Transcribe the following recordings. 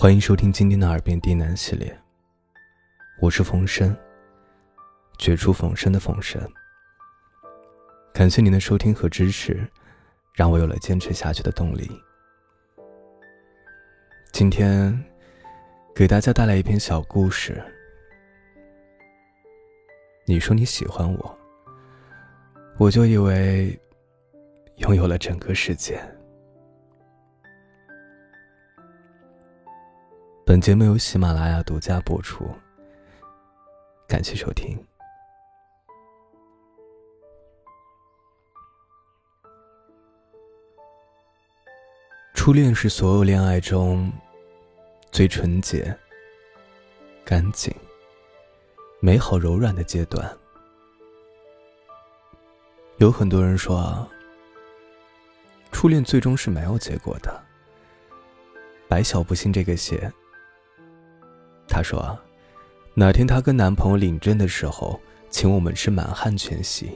欢迎收听今天的《耳边低喃》系列，我是冯生，绝处逢生的冯生。感谢您的收听和支持，让我有了坚持下去的动力。今天给大家带来一篇小故事。你说你喜欢我，我就以为拥有了整个世界。本节目由喜马拉雅独家播出，感谢收听。初恋是所有恋爱中最纯洁、干净、美好、柔软的阶段。有很多人说，初恋最终是没有结果的。白小不信这个邪。她说：“哪天她跟男朋友领证的时候，请我们吃满汉全席。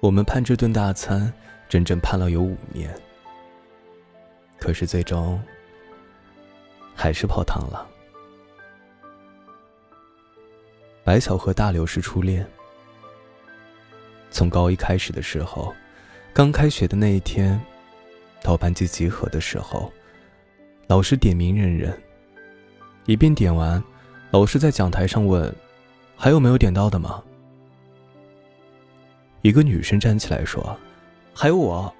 我们盼这顿大餐，整整盼了有五年。可是最终，还是泡汤了。白晓和大刘是初恋。从高一开始的时候，刚开学的那一天，到班级集合的时候，老师点名认人。”一遍点完，老师在讲台上问：“还有没有点到的吗？”一个女生站起来说：“还有我。”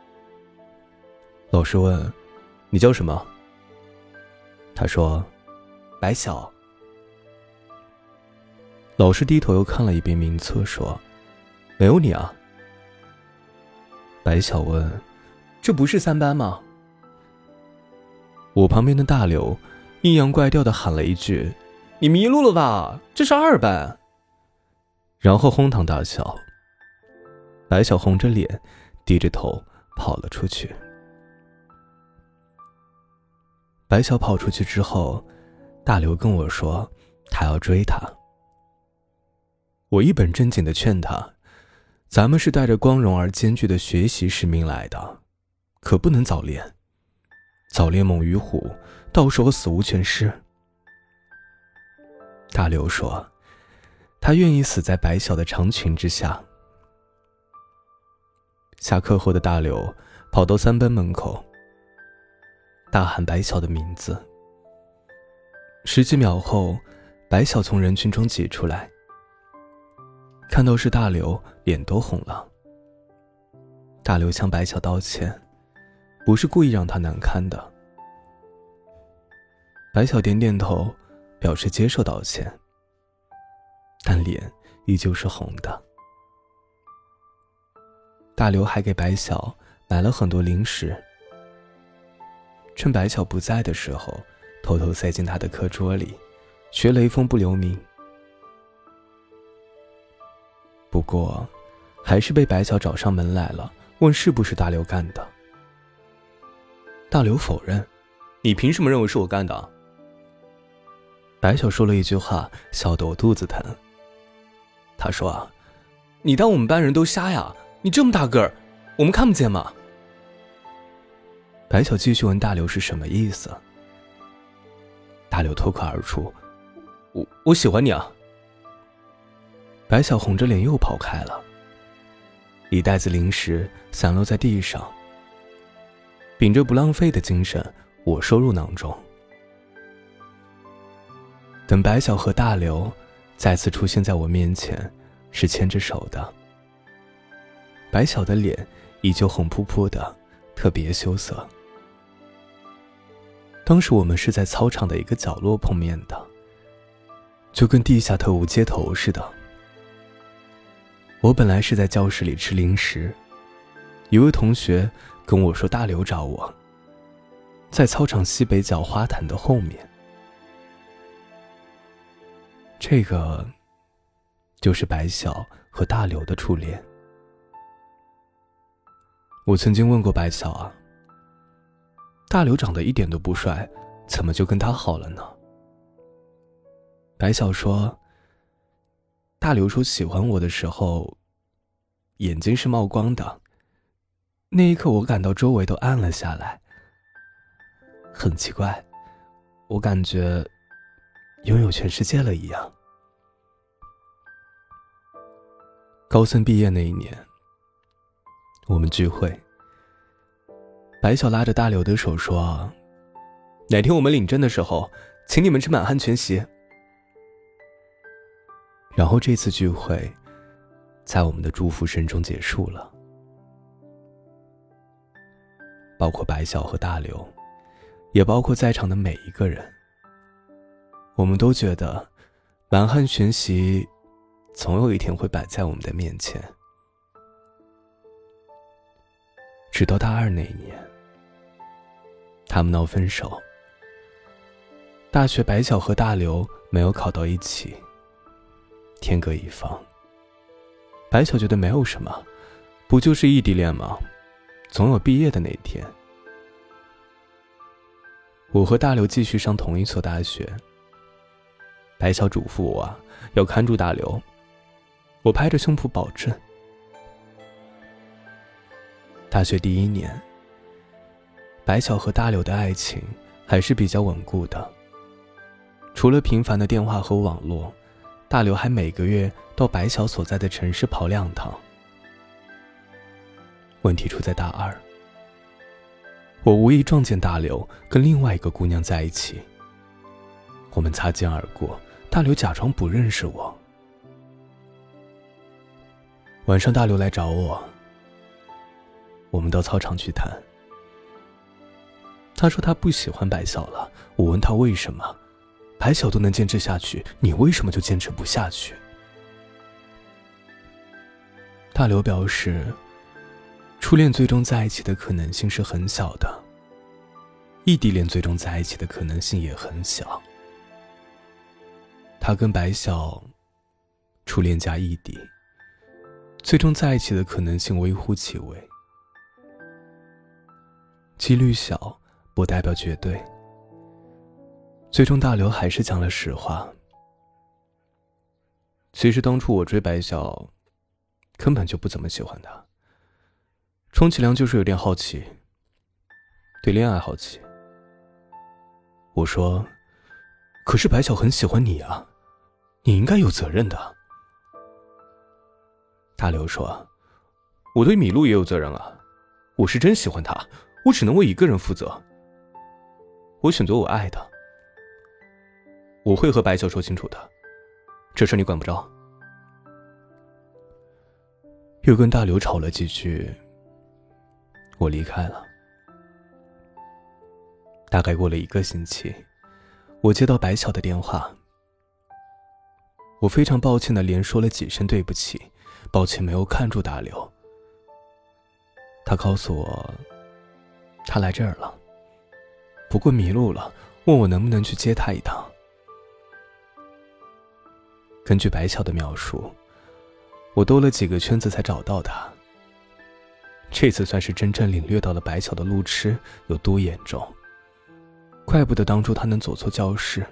老师问：“你叫什么？”她说：“白晓。”老师低头又看了一遍名册，说：“没有你啊。”白晓问：“这不是三班吗？”我旁边的大刘。阴阳怪调的喊了一句：“你迷路了吧？这是二班。”然后哄堂大笑。白晓红着脸，低着头跑了出去。白晓跑出去之后，大刘跟我说：“他要追她。”我一本正经的劝他：“咱们是带着光荣而艰巨的学习使命来的，可不能早恋。早恋猛于虎。”到时候死无全尸。大刘说：“他愿意死在白晓的长裙之下。”下课后的大刘跑到三班门口，大喊白晓的名字。十几秒后，白晓从人群中挤出来，看到是大刘，脸都红了。大刘向白晓道歉，不是故意让他难堪的。白晓点点头，表示接受道歉，但脸依旧是红的。大刘还给白晓买了很多零食，趁白小不在的时候，偷偷塞进他的课桌里，学雷锋不留名。不过，还是被白小找上门来了，问是不是大刘干的。大刘否认：“你凭什么认为是我干的？”白晓说了一句话，笑得我肚子疼。他说：“啊，你当我们班人都瞎呀？你这么大个儿，我们看不见吗？”白晓继续问大刘是什么意思。大刘脱口而出：“我我喜欢你啊！”白晓红着脸又跑开了。一袋子零食散落在地上。秉着不浪费的精神，我收入囊中。等白晓和大刘再次出现在我面前，是牵着手的。白晓的脸依旧红扑扑的，特别羞涩。当时我们是在操场的一个角落碰面的，就跟地下特务接头似的。我本来是在教室里吃零食，一位同学跟我说大刘找我，在操场西北角花坛的后面。这个，就是白晓和大刘的初恋。我曾经问过白晓啊，大刘长得一点都不帅，怎么就跟他好了呢？白晓说，大刘说喜欢我的时候，眼睛是冒光的，那一刻我感到周围都暗了下来，很奇怪，我感觉拥有全世界了一样。高三毕业那一年，我们聚会，白晓拉着大刘的手说：“哪天我们领证的时候，请你们吃满汉全席。”然后这次聚会，在我们的祝福声中结束了。包括白晓和大刘，也包括在场的每一个人，我们都觉得满汉全席。总有一天会摆在我们的面前。直到大二那一年，他们闹分手。大学白晓和大刘没有考到一起，天各一方。白晓觉得没有什么，不就是异地恋吗？总有毕业的那一天。我和大刘继续上同一所大学。白晓嘱咐我要看住大刘。我拍着胸脯保证，大学第一年，白晓和大刘的爱情还是比较稳固的。除了频繁的电话和网络，大刘还每个月到白晓所在的城市跑两趟。问题出在大二，我无意撞见大刘跟另外一个姑娘在一起。我们擦肩而过，大刘假装不认识我。晚上，大刘来找我。我们到操场去谈。他说他不喜欢白晓了。我问他为什么，白晓都能坚持下去，你为什么就坚持不下去？大刘表示，初恋最终在一起的可能性是很小的，异地恋最终在一起的可能性也很小。他跟白晓，初恋加异地。最终在一起的可能性微乎其微，几率小不代表绝对。最终大刘还是讲了实话。其实当初我追白晓，根本就不怎么喜欢他，充其量就是有点好奇，对恋爱好奇。我说：“可是白晓很喜欢你啊，你应该有责任的。”大刘说：“我对米露也有责任啊，我是真喜欢她，我只能为一个人负责。我选择我爱的，我会和白晓说清楚的，这事你管不着。”又跟大刘吵了几句，我离开了。大概过了一个星期，我接到白晓的电话，我非常抱歉的连说了几声对不起。抱歉，没有看住大刘。他告诉我，他来这儿了，不过迷路了，问我能不能去接他一趟。根据白晓的描述，我兜了几个圈子才找到他。这次算是真正领略到了白晓的路痴有多严重，怪不得当初他能走错教室。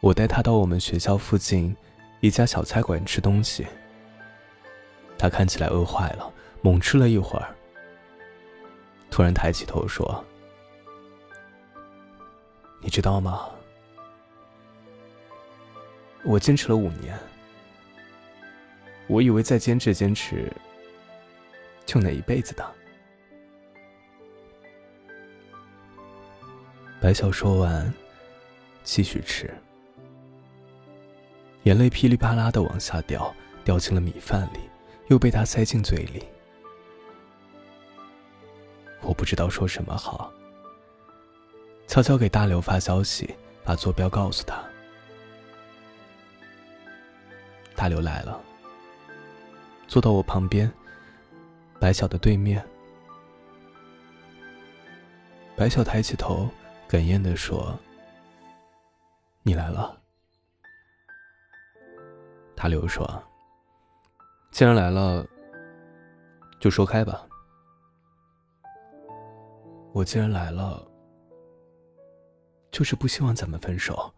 我带他到我们学校附近。一家小菜馆吃东西，他看起来饿坏了，猛吃了一会儿，突然抬起头说：“你知道吗？我坚持了五年，我以为再坚持坚持，就那一辈子的。”白晓说完，继续吃。眼泪噼里啪啦的往下掉，掉进了米饭里，又被他塞进嘴里。我不知道说什么好，悄悄给大刘发消息，把坐标告诉他。大刘来了，坐到我旁边，白晓的对面。白晓抬起头，哽咽的说：“你来了。”大刘说：“既然来了，就说开吧。我既然来了，就是不希望咱们分手。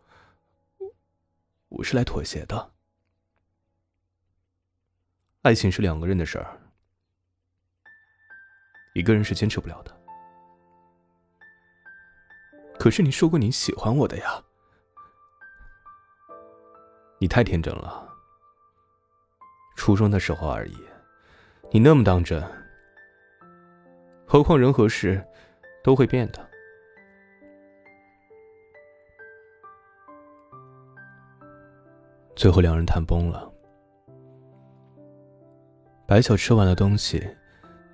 我是来妥协的。爱情是两个人的事儿，一个人是坚持不了的。可是你说过你喜欢我的呀。你太天真了，初中的时候而已，你那么当真。何况人和事都会变的。最后两人谈崩了。白晓吃完了东西，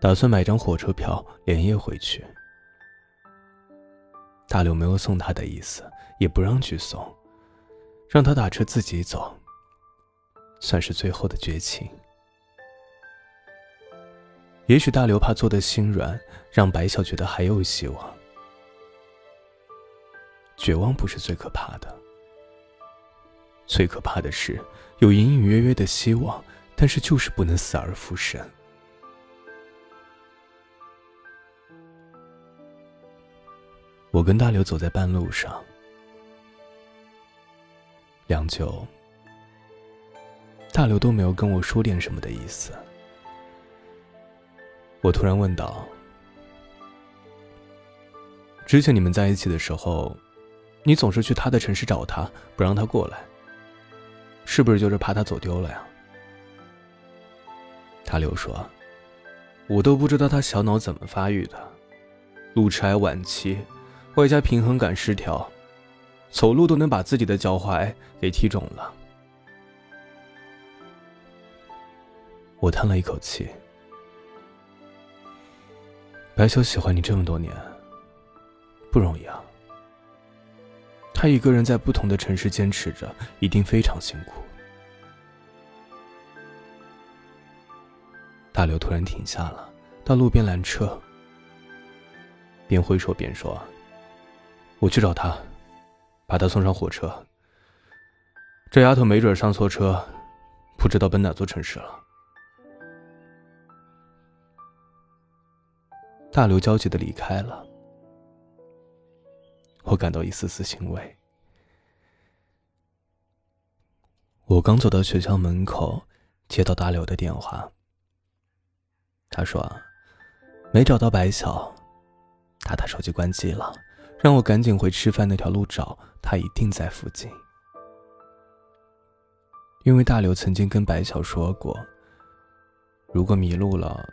打算买张火车票连夜回去。大刘没有送他的意思，也不让去送。让他打车自己走，算是最后的绝情。也许大刘怕做的心软，让白晓觉得还有希望。绝望不是最可怕的，最可怕的是有隐隐约约的希望，但是就是不能死而复生。我跟大刘走在半路上。良久，大刘都没有跟我说点什么的意思。我突然问道：“之前你们在一起的时候，你总是去他的城市找他，不让他过来，是不是就是怕他走丢了呀？”大刘说：“我都不知道他小脑怎么发育的，路痴癌晚期，外加平衡感失调。”走路都能把自己的脚踝给踢肿了。我叹了一口气。白秋喜欢你这么多年，不容易啊。他一个人在不同的城市坚持着，一定非常辛苦。大刘突然停下了，到路边拦车，边挥手边说：“我去找他。”把她送上火车。这丫头没准上错车，不知道奔哪座城市了。大刘焦急的离开了，我感到一丝丝欣慰。我刚走到学校门口，接到大刘的电话。他说：“没找到白晓，他他手机关机了。”让我赶紧回吃饭那条路找他，一定在附近。因为大刘曾经跟白晓说过，如果迷路了，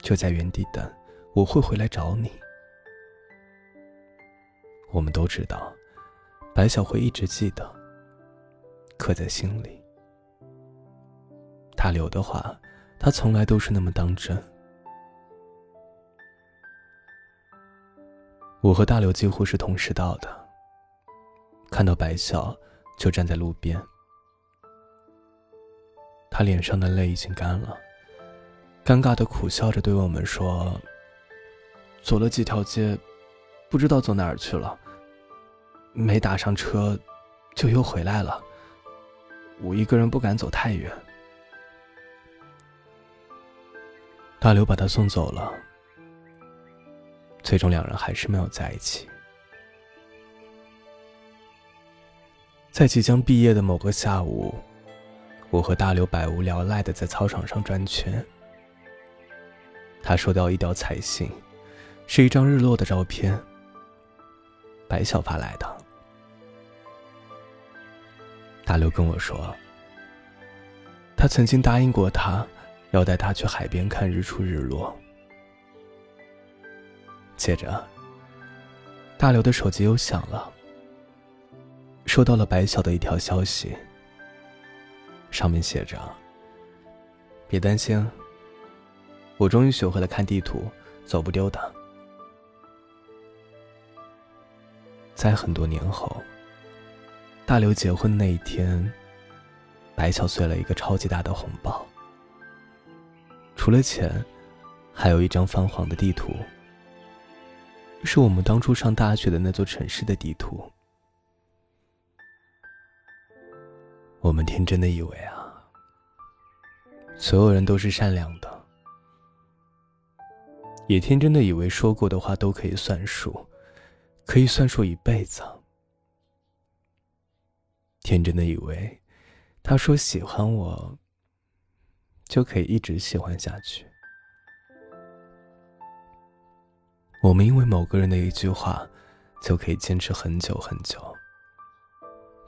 就在原地等，我会回来找你。我们都知道，白晓会一直记得，刻在心里。大刘的话，他从来都是那么当真。我和大刘几乎是同时到的。看到白晓，就站在路边。他脸上的泪已经干了，尴尬的苦笑着对我们说：“走了几条街，不知道走哪儿去了。没打上车，就又回来了。我一个人不敢走太远。”大刘把他送走了。最终，两人还是没有在一起。在即将毕业的某个下午，我和大刘百无聊赖的在操场上转圈。他收到一条彩信，是一张日落的照片，白晓发来的。大刘跟我说，他曾经答应过他，要带他去海边看日出日落。接着，大刘的手机又响了，收到了白晓的一条消息，上面写着：“别担心，我终于学会了看地图，走不丢的。”在很多年后，大刘结婚那一天，白巧碎了一个超级大的红包，除了钱，还有一张泛黄的地图。是我们当初上大学的那座城市的地图。我们天真的以为啊，所有人都是善良的，也天真的以为说过的话都可以算数，可以算数一辈子。天真的以为，他说喜欢我，就可以一直喜欢下去。我们因为某个人的一句话，就可以坚持很久很久，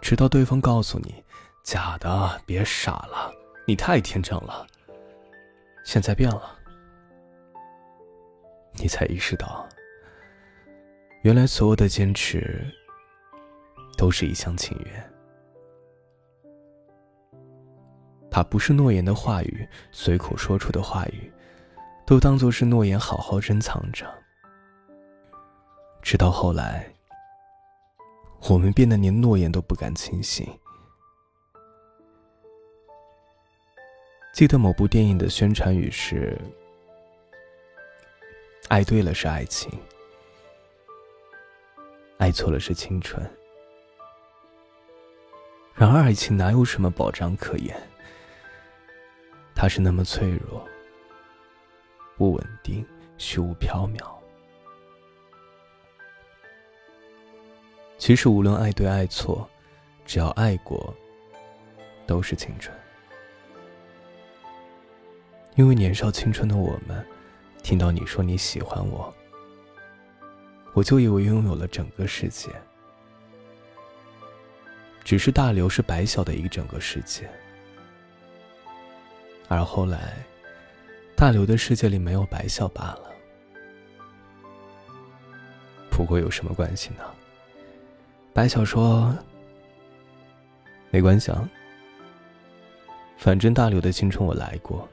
直到对方告诉你：“假的，别傻了，你太天真了。”现在变了，你才意识到，原来所有的坚持都是一厢情愿。把不是诺言的话语，随口说出的话语，都当作是诺言，好好珍藏着。直到后来，我们变得连诺言都不敢轻信。记得某部电影的宣传语是：“爱对了是爱情，爱错了是青春。”然而，爱情哪有什么保障可言？它是那么脆弱、不稳定、虚无缥缈。其实，无论爱对爱错，只要爱过，都是青春。因为年少青春的我们，听到你说你喜欢我，我就以为拥有了整个世界。只是大刘是白小的一整个世界，而后来，大刘的世界里没有白小罢了。不过有什么关系呢？白小说：“没关系啊，反正大刘的青春我来过。”